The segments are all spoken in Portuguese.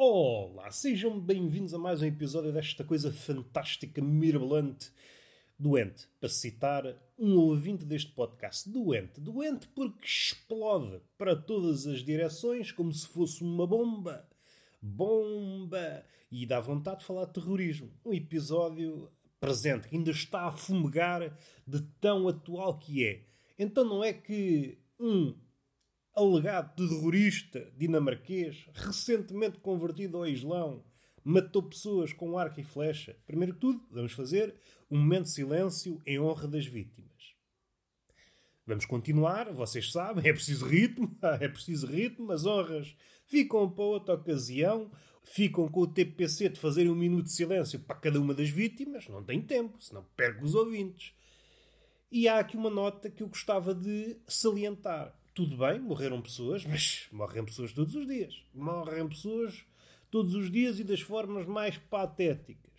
Olá, sejam bem-vindos a mais um episódio desta coisa fantástica, mirabolante, doente. Para citar um ouvinte deste podcast, doente. Doente porque explode para todas as direções como se fosse uma bomba. Bomba! E dá vontade de falar de terrorismo. Um episódio presente que ainda está a fumegar de tão atual que é. Então não é que um alegado terrorista dinamarquês, recentemente convertido ao Islão, matou pessoas com arco e flecha. Primeiro que tudo, vamos fazer um momento de silêncio em honra das vítimas. Vamos continuar, vocês sabem, é preciso ritmo, é preciso ritmo, as honras ficam para outra ocasião, ficam com o TPC de fazer um minuto de silêncio para cada uma das vítimas, não tem tempo, senão perco os ouvintes. E há aqui uma nota que eu gostava de salientar tudo bem, morreram pessoas, mas morrem pessoas todos os dias. Morrem pessoas todos os dias e das formas mais patéticas.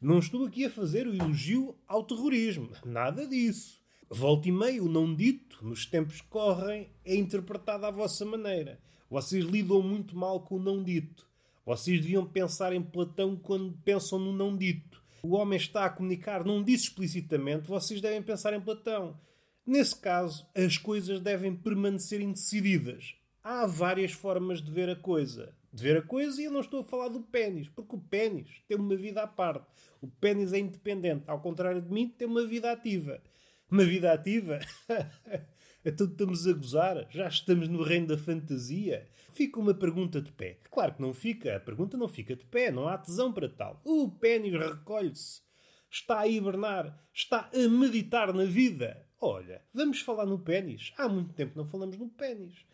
Não estou aqui a fazer o elogio ao terrorismo. Nada disso. Volta e meio, o não dito, nos tempos que correm, é interpretado à vossa maneira. Vocês lidam muito mal com o não dito. Vocês deviam pensar em Platão quando pensam no não dito. O homem está a comunicar, não disse explicitamente, vocês devem pensar em Platão. Nesse caso, as coisas devem permanecer indecididas. Há várias formas de ver a coisa. De ver a coisa, e eu não estou a falar do pênis, porque o pênis tem uma vida à parte. O pênis é independente, ao contrário de mim, tem uma vida ativa. Uma vida ativa? então estamos a gozar? Já estamos no reino da fantasia? Fica uma pergunta de pé. Claro que não fica. A pergunta não fica de pé. Não há tesão para tal. O pênis recolhe-se. Está a hibernar. Está a meditar na vida. Olha, vamos falar no pênis. Há muito tempo não falamos no pênis.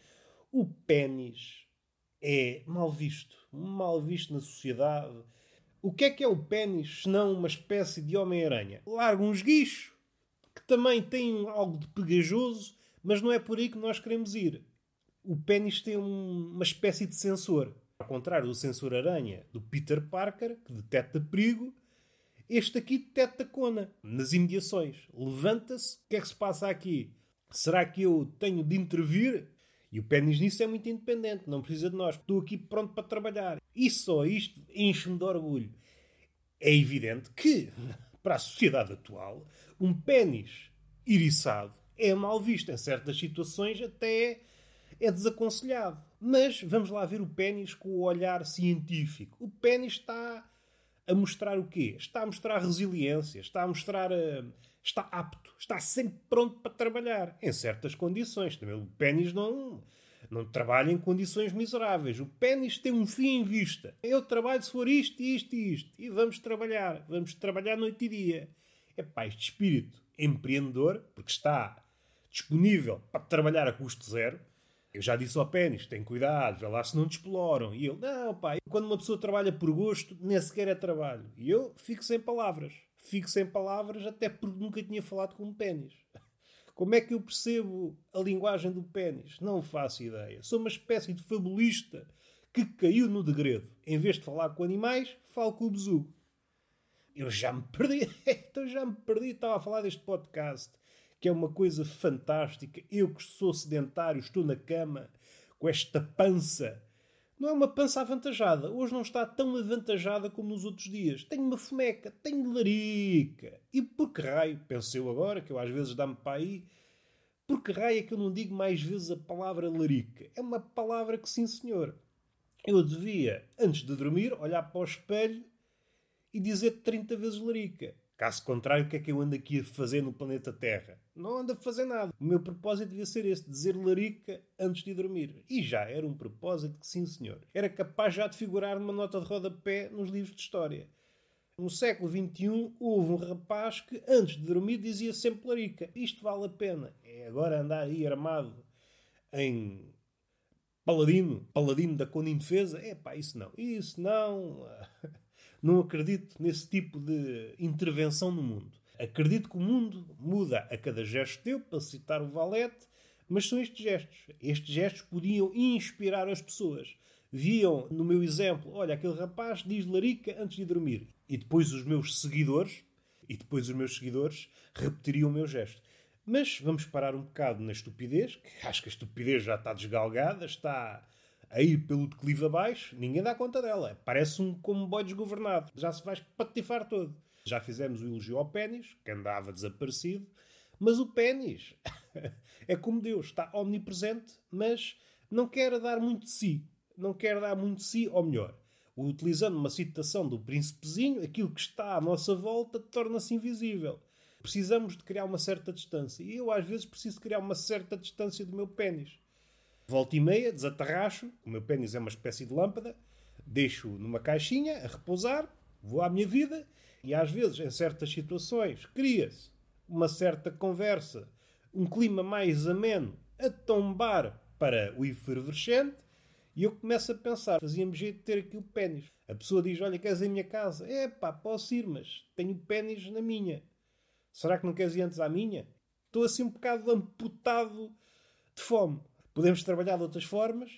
O pênis é mal visto. Mal visto na sociedade. O que é que é o pênis senão uma espécie de Homem-Aranha? Larga uns guichos, que também tem algo de pegajoso, mas não é por aí que nós queremos ir. O pênis tem um, uma espécie de sensor. Ao contrário do sensor aranha do Peter Parker, que detecta perigo, este aqui detecta cona nas imediações. Levanta-se. O que é que se passa aqui? Será que eu tenho de intervir? E o pênis nisso é muito independente, não precisa de nós. Estou aqui pronto para trabalhar. E só isto enche-me de orgulho. É evidente que, para a sociedade atual, um pênis iriçado é mal visto. Em certas situações até é desaconselhado. Mas vamos lá ver o pênis com o olhar científico. O pênis está a mostrar o quê? Está a mostrar resiliência, está a mostrar. Uh, está apto, está sempre pronto para trabalhar, em certas condições. Também o pênis não, não trabalha em condições miseráveis. O pênis tem um fim em vista. Eu trabalho se for isto, isto e isto. E vamos trabalhar. Vamos trabalhar noite e dia. É pá, este espírito empreendedor, porque está disponível para trabalhar a custo zero, eu já disse ao pênis, tem cuidado, vê lá se não te exploram. E ele, não, pá, quando uma pessoa trabalha por gosto, nem sequer é trabalho. E eu fico sem palavras. Fico sem palavras até porque nunca tinha falado com um pênis. Como é que eu percebo a linguagem do pênis? Não faço ideia. Sou uma espécie de fabulista que caiu no degredo. Em vez de falar com animais, falo com o besugo. Eu já me perdi. então já me perdi. Estava a falar deste podcast que é uma coisa fantástica. Eu que sou sedentário, estou na cama com esta pança. Não é uma pança avantajada. Hoje não está tão avantajada como nos outros dias. Tenho uma fomeca, tenho larica. E por que raio, penso eu agora, que eu às vezes dá-me para aí, por que raio é que eu não digo mais vezes a palavra larica? É uma palavra que, sim senhor, eu devia, antes de dormir, olhar para o espelho e dizer 30 vezes larica. Caso contrário, o que é que eu ando aqui a fazer no planeta Terra? Não ando a fazer nada. O meu propósito devia ser esse, dizer larica antes de dormir. E já era um propósito que, sim senhor, era capaz já de figurar numa nota de rodapé nos livros de história. No século XXI houve um rapaz que antes de dormir dizia sempre larica. Isto vale a pena. É agora andar aí armado em paladino, paladino da Conde Indefesa. É pá, isso não. Isso não. Não acredito nesse tipo de intervenção no mundo. Acredito que o mundo muda a cada gesto teu, para citar o Valete, mas são estes gestos. Estes gestos podiam inspirar as pessoas. Viam no meu exemplo, olha, aquele rapaz diz larica antes de dormir. E depois os meus seguidores, e depois os meus seguidores repetiriam o meu gesto. Mas vamos parar um bocado na estupidez, que acho que a estupidez já está desgalgada, está a ir pelo declive abaixo, ninguém dá conta dela. Parece um comboio desgovernado. Já se vai patifar todo. Já fizemos o elogio ao pênis, que andava desaparecido, mas o pênis é como Deus, está omnipresente, mas não quer dar muito de si. Não quer dar muito de si, ou melhor, utilizando uma citação do príncipezinho, aquilo que está à nossa volta torna-se invisível. Precisamos de criar uma certa distância. E eu, às vezes, preciso criar uma certa distância do meu pênis. Volta e meia, desatarracho, o meu pênis é uma espécie de lâmpada, deixo numa caixinha a repousar, vou à minha vida e às vezes, em certas situações, cria-se uma certa conversa, um clima mais ameno, a tombar para o efervescente e eu começo a pensar, fazia-me jeito de ter aqui o pênis. A pessoa diz, olha, queres ir à minha casa? É pá, posso ir, mas tenho pênis na minha. Será que não queres ir antes à minha? Estou assim um bocado amputado de fome. Podemos trabalhar de outras formas,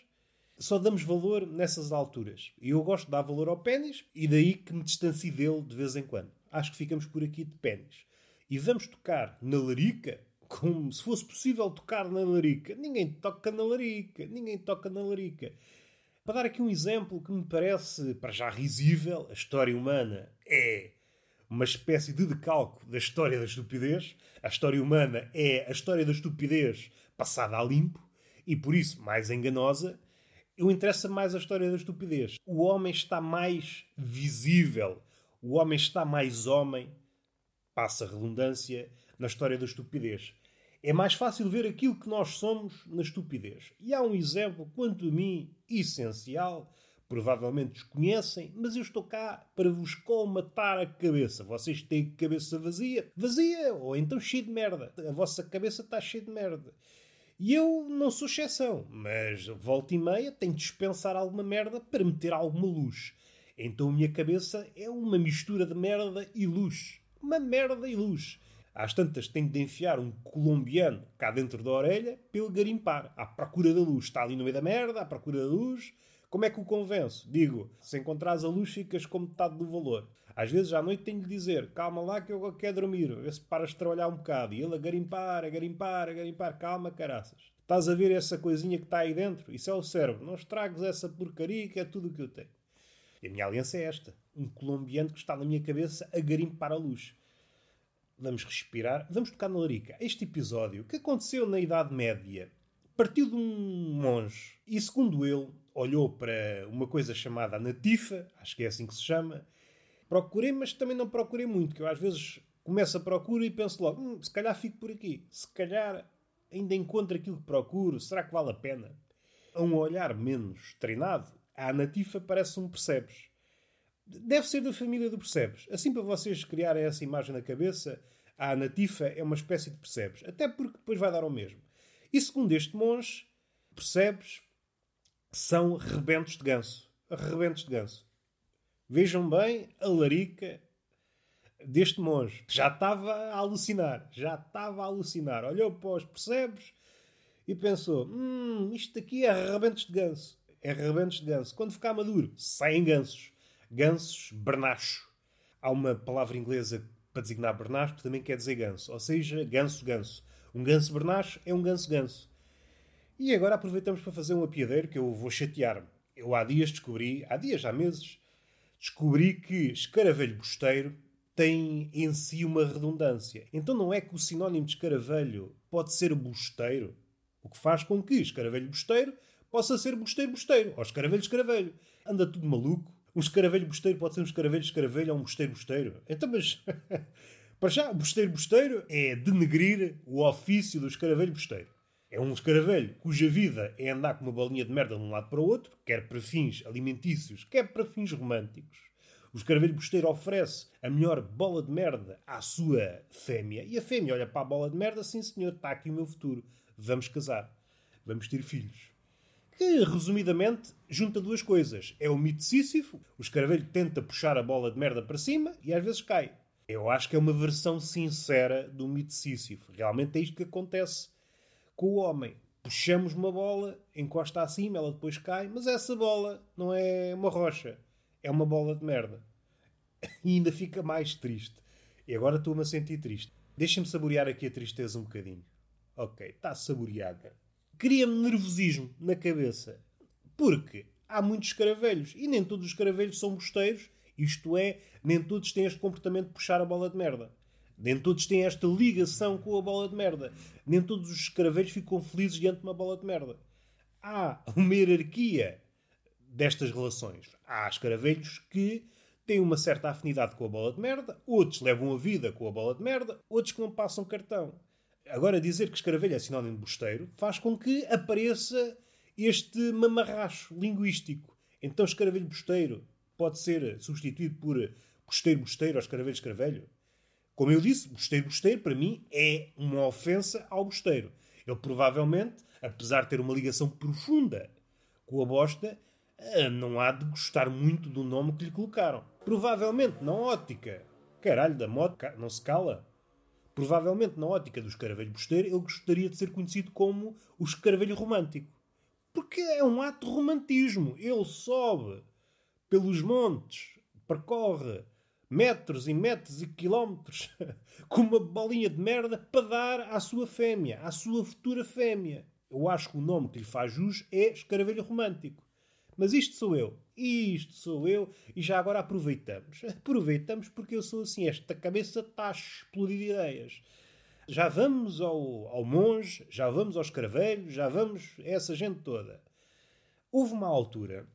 só damos valor nessas alturas. E eu gosto de dar valor ao pênis e daí que me distancio dele de vez em quando. Acho que ficamos por aqui de pênis. E vamos tocar na larica como se fosse possível tocar na larica. Ninguém toca na larica. Ninguém toca na larica. Para dar aqui um exemplo que me parece, para já risível, a história humana é uma espécie de decalco da história da estupidez. A história humana é a história da estupidez passada a limpo e por isso mais enganosa, eu interessa mais a história da estupidez. O homem está mais visível, o homem está mais homem, passa redundância, na história da estupidez. É mais fácil ver aquilo que nós somos na estupidez. E há um exemplo, quanto a mim, essencial, provavelmente desconhecem, mas eu estou cá para vos colmatar a cabeça. Vocês têm cabeça vazia, vazia, ou então cheia de merda. A vossa cabeça está cheia de merda. E eu não sou exceção, mas volta e meia tenho de dispensar alguma merda para meter alguma luz. Então a minha cabeça é uma mistura de merda e luz. Uma merda e luz. Às tantas tenho de enfiar um colombiano cá dentro da orelha ele garimpar. À procura da luz. Está ali no meio da merda, à procura da luz. Como é que o convenço? Digo, se encontrares a luz ficas com metade do valor. Às vezes à noite tenho de dizer, calma lá que eu quero dormir, vê se paras de trabalhar um bocado. E ele a garimpar, a garimpar, a garimpar, calma caraças. Estás a ver essa coisinha que está aí dentro? Isso é o cérebro. Não estragues essa porcaria que é tudo o que eu tenho. E a minha aliança é esta. Um colombiano que está na minha cabeça a garimpar a luz. Vamos respirar, vamos tocar na larica. Este episódio, que aconteceu na Idade Média, partiu de um monge e, segundo ele, olhou para uma coisa chamada natifa, acho que é assim que se chama, Procurei, mas também não procurei muito, que eu às vezes começo a procura e penso logo, hum, se calhar fico por aqui. Se calhar ainda encontro aquilo que procuro, será que vale a pena? A um olhar menos treinado, a natifa parece um percebes. Deve ser da família do percebes. Assim para vocês criarem essa imagem na cabeça, a natifa é uma espécie de percebes. Até porque depois vai dar ao mesmo. E segundo este monge, percebes são rebentos de ganso. Rebentos de ganso. Vejam bem a larica deste monge. Já estava a alucinar. Já estava a alucinar. Olhou para os percebes e pensou: hum, isto aqui é rebentos de ganso. É rebentos de ganso. Quando ficar maduro, saem gansos. Gansos bernacho. Há uma palavra inglesa para designar bernacho que também quer dizer ganso. Ou seja, ganso-ganso. Um ganso bernacho é um ganso-ganso. E agora aproveitamos para fazer um apiadeiro que eu vou chatear-me. Eu há dias descobri, há dias, há meses, descobri que escaravelho bosteiro tem em si uma redundância. Então não é que o sinónimo de escaravelho pode ser bosteiro, o que faz com que escaravelho bosteiro possa ser bosteiro bosteiro, ou escaravelho escaravelho. Anda tudo maluco. Um escaravelho bosteiro pode ser um escaravelho escaravelho ou um bosteiro bosteiro. Então, mas... Para já, bosteiro bosteiro é denegrir o ofício do escaravelho bosteiro. É um escaravelho cuja vida é andar com uma bolinha de merda de um lado para o outro, quer para fins alimentícios, quer para fins românticos. O escaravelho bosteiro oferece a melhor bola de merda à sua fêmea. E a fêmea olha para a bola de merda, sim senhor, está aqui o meu futuro. Vamos casar. Vamos ter filhos. Que, resumidamente, junta duas coisas. É o mito de Sísifo. O escaravelho tenta puxar a bola de merda para cima e às vezes cai. Eu acho que é uma versão sincera do mito de Sísifo. Realmente é isto que acontece com o homem. Puxamos uma bola, encosta acima, ela depois cai, mas essa bola não é uma rocha, é uma bola de merda. E ainda fica mais triste. E agora estou-me a sentir triste. Deixem-me saborear aqui a tristeza um bocadinho. Ok, está saboreada. Cria-me nervosismo na cabeça. Porque há muitos escaravelhos e nem todos os escaravelhos são bosteiros, isto é, nem todos têm este comportamento de puxar a bola de merda. Nem todos têm esta ligação com a bola de merda. Nem todos os escaravelhos ficam felizes diante de uma bola de merda. Há uma hierarquia destas relações. Há escaravelhos que têm uma certa afinidade com a bola de merda, outros levam a vida com a bola de merda, outros que não passam cartão. Agora, dizer que escaravelho é sinónimo de bosteiro faz com que apareça este mamarracho linguístico. Então, escaravelho bosteiro pode ser substituído por bosteiro bosteiro ou escaravelho escaravelho? Como eu disse, bosteiro bosteiro para mim é uma ofensa ao bosteiro. Ele provavelmente, apesar de ter uma ligação profunda com a bosta, eh, não há de gostar muito do nome que lhe colocaram. Provavelmente, na ótica, caralho da moto, não se cala. Provavelmente, na ótica do escaravelho bosteiro, ele gostaria de ser conhecido como o escaravelho romântico. Porque é um ato de romantismo. Ele sobe pelos montes, percorre metros e metros e quilómetros com uma bolinha de merda para dar à sua fêmea, à sua futura fêmea. Eu acho que o nome que lhe faz jus é escaravelho romântico. Mas isto sou eu. Isto sou eu. E já agora aproveitamos. Aproveitamos porque eu sou assim. Esta cabeça está a explodir de ideias. Já vamos ao, ao monge, já vamos ao escaravelho, já vamos a essa gente toda. Houve uma altura,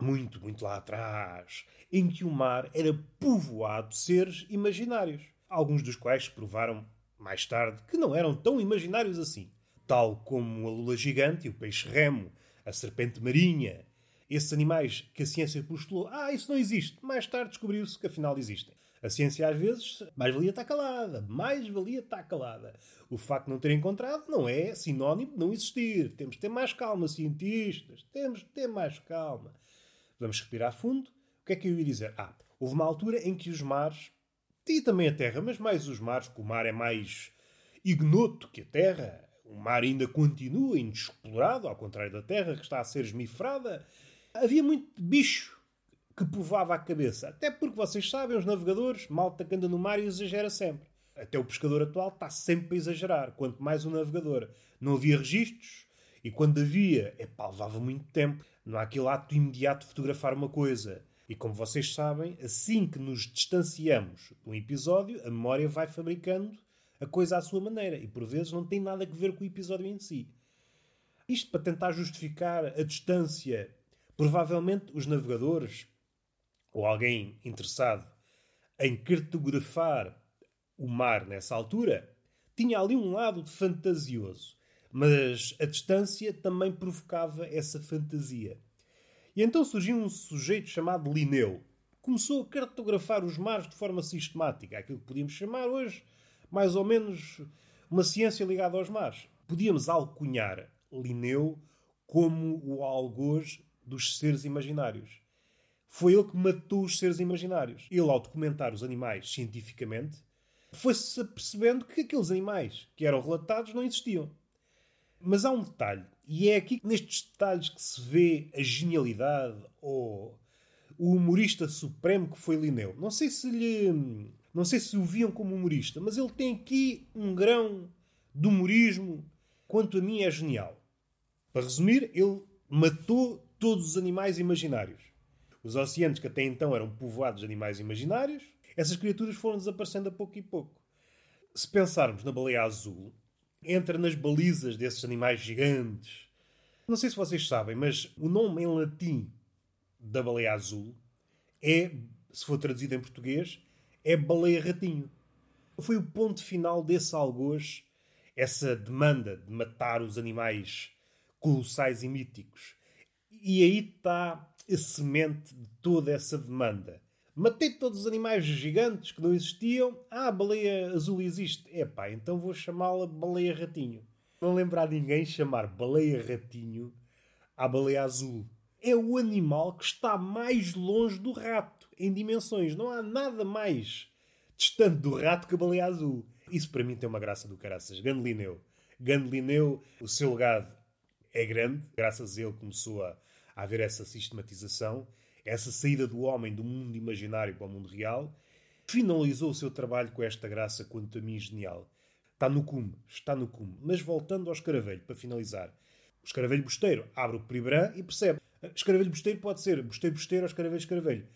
muito, muito lá atrás, em que o mar era povoado de seres imaginários. Alguns dos quais provaram mais tarde que não eram tão imaginários assim. Tal como a lula gigante e o peixe remo, a serpente marinha, esses animais que a ciência postulou, ah, isso não existe. Mais tarde descobriu-se que afinal existem. A ciência, às vezes, mais valia estar calada. Mais valia estar calada. O facto de não ter encontrado não é sinónimo de não existir. Temos de ter mais calma, cientistas. Temos de ter mais calma. Vamos respirar fundo. O que é que eu ia dizer? Ah, houve uma altura em que os mares, e também a terra, mas mais os mares, que o mar é mais ignoto que a terra. O mar ainda continua inexplorado, ao contrário da terra, que está a ser esmifrada havia muito bicho que povoava a cabeça. Até porque vocês sabem, os navegadores, malta que anda no mar e exagera sempre. Até o pescador atual está sempre a exagerar. Quanto mais o navegador. Não havia registros. E quando havia, é pá, levava muito tempo. Não há aquele ato imediato de fotografar uma coisa. E como vocês sabem, assim que nos distanciamos de um episódio, a memória vai fabricando a coisa à sua maneira. E por vezes não tem nada a ver com o episódio em si. Isto para tentar justificar a distância Provavelmente os navegadores ou alguém interessado em cartografar o mar nessa altura tinha ali um lado fantasioso, mas a distância também provocava essa fantasia. E então surgiu um sujeito chamado Linneu. Começou a cartografar os mares de forma sistemática, aquilo que podíamos chamar hoje mais ou menos uma ciência ligada aos mares. Podíamos alcunhar Linneu como o algoz dos seres imaginários. Foi ele que matou os seres imaginários. Ele, ao documentar os animais cientificamente, foi-se percebendo que aqueles animais que eram relatados não existiam. Mas há um detalhe, e é aqui nestes detalhes que se vê a genialidade ou o humorista supremo que foi Linneu. Não sei se lhe. Não sei se o viam como humorista, mas ele tem aqui um grão de humorismo, quanto a mim é genial. Para resumir, ele matou todos os animais imaginários. Os oceanos que até então eram povoados de animais imaginários, essas criaturas foram desaparecendo a pouco e pouco. Se pensarmos na baleia azul, entra nas balizas desses animais gigantes. Não sei se vocês sabem, mas o nome em latim da baleia azul é, se for traduzido em português, é baleia-ratinho. Foi o ponto final desse algoz, essa demanda de matar os animais colossais e míticos. E aí está a semente de toda essa demanda. Matei todos os animais gigantes que não existiam. Ah, a baleia azul existe. Epá, então vou chamá-la baleia ratinho. Não lembrar ninguém chamar baleia ratinho à baleia azul. É o animal que está mais longe do rato, em dimensões. Não há nada mais distante do rato que a baleia azul. Isso para mim tem uma graça do caraças. Gandelineu. Gandelineu, o seu legado é grande. Graças a ele começou a a haver essa sistematização, essa saída do homem do mundo imaginário para o mundo real, finalizou o seu trabalho com esta graça, quanto a mim, genial. Está no cume, está no cume. Mas voltando ao escaravelho, para finalizar, O escaravelho bosteiro abre o peribrã e percebe. Escaravelho bosteiro pode ser bosteiro bosteiro ou escaravelho escaravelho.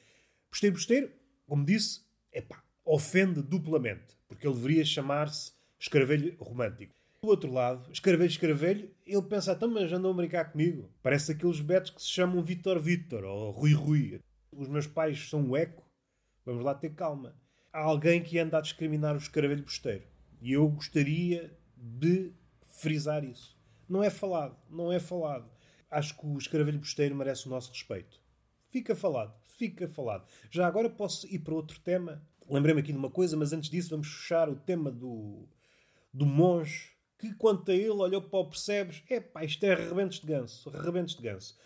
Bosteiro bosteiro, como disse, epá, ofende duplamente, porque ele deveria chamar-se escaravelho romântico. Do outro lado, escaravelho escaravelho, ele pensa, então, mas andam a brincar comigo. Parece aqueles betos que se chamam Vitor Vitor ou Rui Rui. Os meus pais são o eco. Vamos lá ter calma. Há alguém que anda a discriminar o escaravelho bosteiro. E eu gostaria de frisar isso. Não é falado, não é falado. Acho que o escaravelho bosteiro merece o nosso respeito. Fica falado, fica falado. Já agora posso ir para outro tema. Lembrei-me aqui de uma coisa, mas antes disso vamos fechar o tema do, do monge que, quanto a ele, olhou para o percebes, é pá, isto é rebentos de ganso, rebentos de ganso.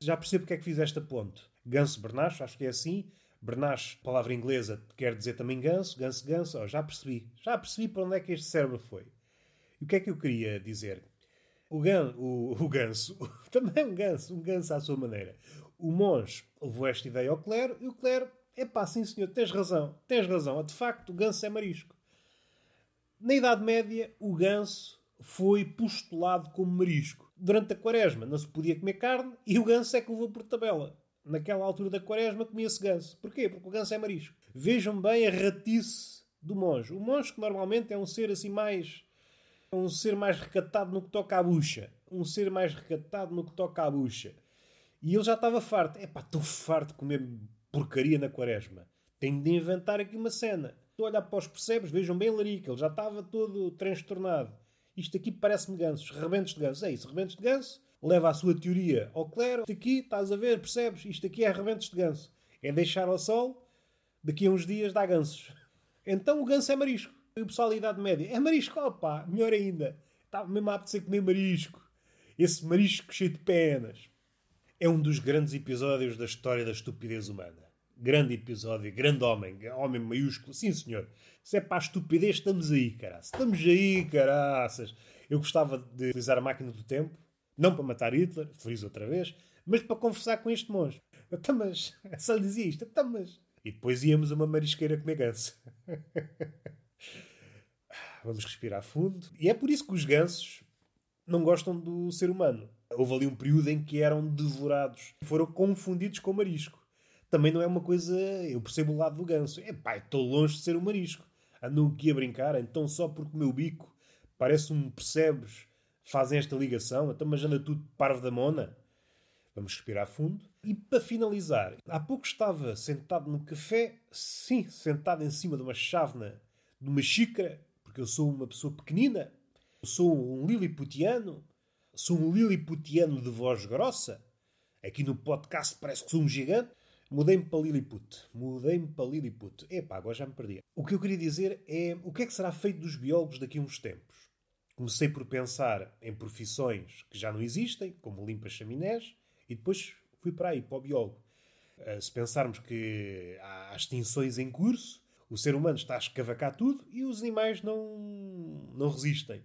Já percebo porque é que fiz esta ponte. Ganso Bernache, acho que é assim. Bernache, palavra inglesa, quer dizer também ganso, ganso, ganso. Oh, já percebi, já percebi para onde é que este cérebro foi. E o que é que eu queria dizer? O, gan, o, o ganso, também um ganso, um ganso à sua maneira. O monge levou esta ideia ao clero e o clero, é pá, sim senhor, tens razão, tens razão. De facto, o ganso é marisco. Na Idade Média, o ganso foi postulado como marisco. Durante a quaresma não se podia comer carne e o ganso é que levou por tabela. Naquela altura da quaresma comia-se ganso. Porquê? Porque o ganso é marisco. Vejam bem a ratice do monge. O monge que normalmente é um ser assim mais... um ser mais recatado no que toca à bucha. Um ser mais recatado no que toca à bucha. E ele já estava farto. É estou farto de comer porcaria na quaresma. Tenho de inventar aqui uma cena. Estou a olhar para os percebes, vejam bem Larica, ele já estava todo transtornado. Isto aqui parece-me gansos, rebentos de ganso. É isso, rebentos de ganso, leva a sua teoria ao clero. Isto aqui, estás a ver, percebes? Isto aqui é rebentos de ganso. É deixar ao sol, daqui a uns dias dá gansos. Então o ganso é marisco. E o pessoal da Idade Média, é marisco, opá, melhor ainda. Estava mesmo a apetecer comer marisco. Esse marisco cheio de penas. É um dos grandes episódios da história da estupidez humana. Grande episódio, grande homem, homem maiúsculo. Sim, senhor. Se é para a estupidez, estamos aí, caraças. Estamos aí, caraças. Eu gostava de utilizar a máquina do tempo, não para matar Hitler, friso outra vez, mas para conversar com este monge. Então, mas, só lhe dizia isto, então, mas... E depois íamos a uma marisqueira comer ganso. Vamos respirar fundo. E é por isso que os gansos não gostam do ser humano. Houve ali um período em que eram devorados. Foram confundidos com marisco também não é uma coisa. Eu percebo o lado do ganso. É pá, estou longe de ser um marisco. Andam aqui a brincar, então só porque o meu bico parece um percebes, fazem esta ligação, então mas anda tudo parvo da mona. Vamos respirar fundo. E para finalizar, há pouco estava sentado no café, sim, sentado em cima de uma chávena, de uma xícara, porque eu sou uma pessoa pequenina, sou um liliputiano, sou um liliputiano de voz grossa. Aqui no podcast parece que sou um gigante. Mudei-me para Lilliput. Mudei-me para Lilliput. Epá, agora já me perdi. O que eu queria dizer é o que é que será feito dos biólogos daqui a uns tempos? Comecei por pensar em profissões que já não existem, como limpa chaminés, e depois fui para aí, para o biólogo. Uh, se pensarmos que há extinções em curso, o ser humano está a escavacar tudo e os animais não, não resistem.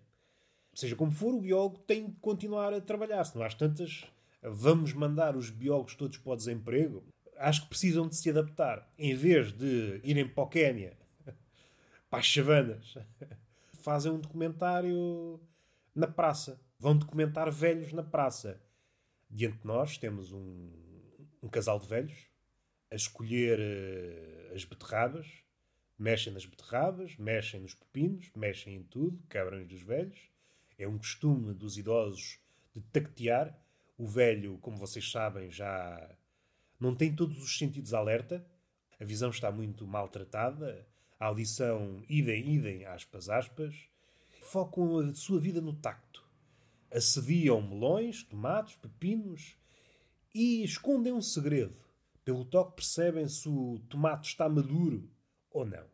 Seja como for, o biólogo tem de continuar a trabalhar. Se não há tantas, vamos mandar os biólogos todos para o desemprego acho que precisam de se adaptar. Em vez de irem para o Quénia, para as savanas, fazem um documentário na praça. Vão documentar velhos na praça. Diante de nós temos um, um casal de velhos a escolher uh, as beterrabas, mexem nas beterrabas, mexem nos pepinos, mexem em tudo, quebram dos velhos. É um costume dos idosos de tactear. O velho, como vocês sabem, já não tem todos os sentidos alerta, a visão está muito maltratada, a audição idem, idem, aspas, aspas, focam a sua vida no tacto. Assediam melões, tomates, pepinos e escondem um segredo. Pelo toque percebem se o tomate está maduro ou não.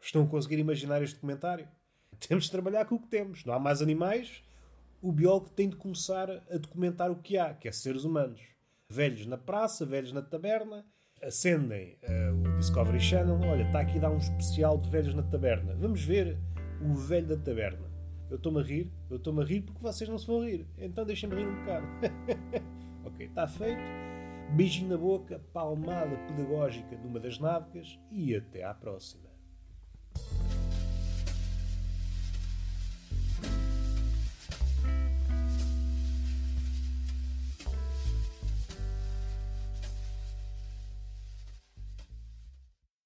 Estão a conseguir imaginar este comentário? Temos de trabalhar com o que temos. Não há mais animais. O biólogo tem de começar a documentar o que há, que é seres humanos velhos na praça, velhos na taberna, acendem uh, o Discovery Channel. Olha, está aqui dar um especial de velhos na taberna. Vamos ver o velho da taberna. Eu estou-me a rir, eu estou-me a rir porque vocês não se vão rir. Então deixem-me rir um bocado. ok, está feito. Beijinho na boca, palmada pedagógica numa das nádegas e até à próxima.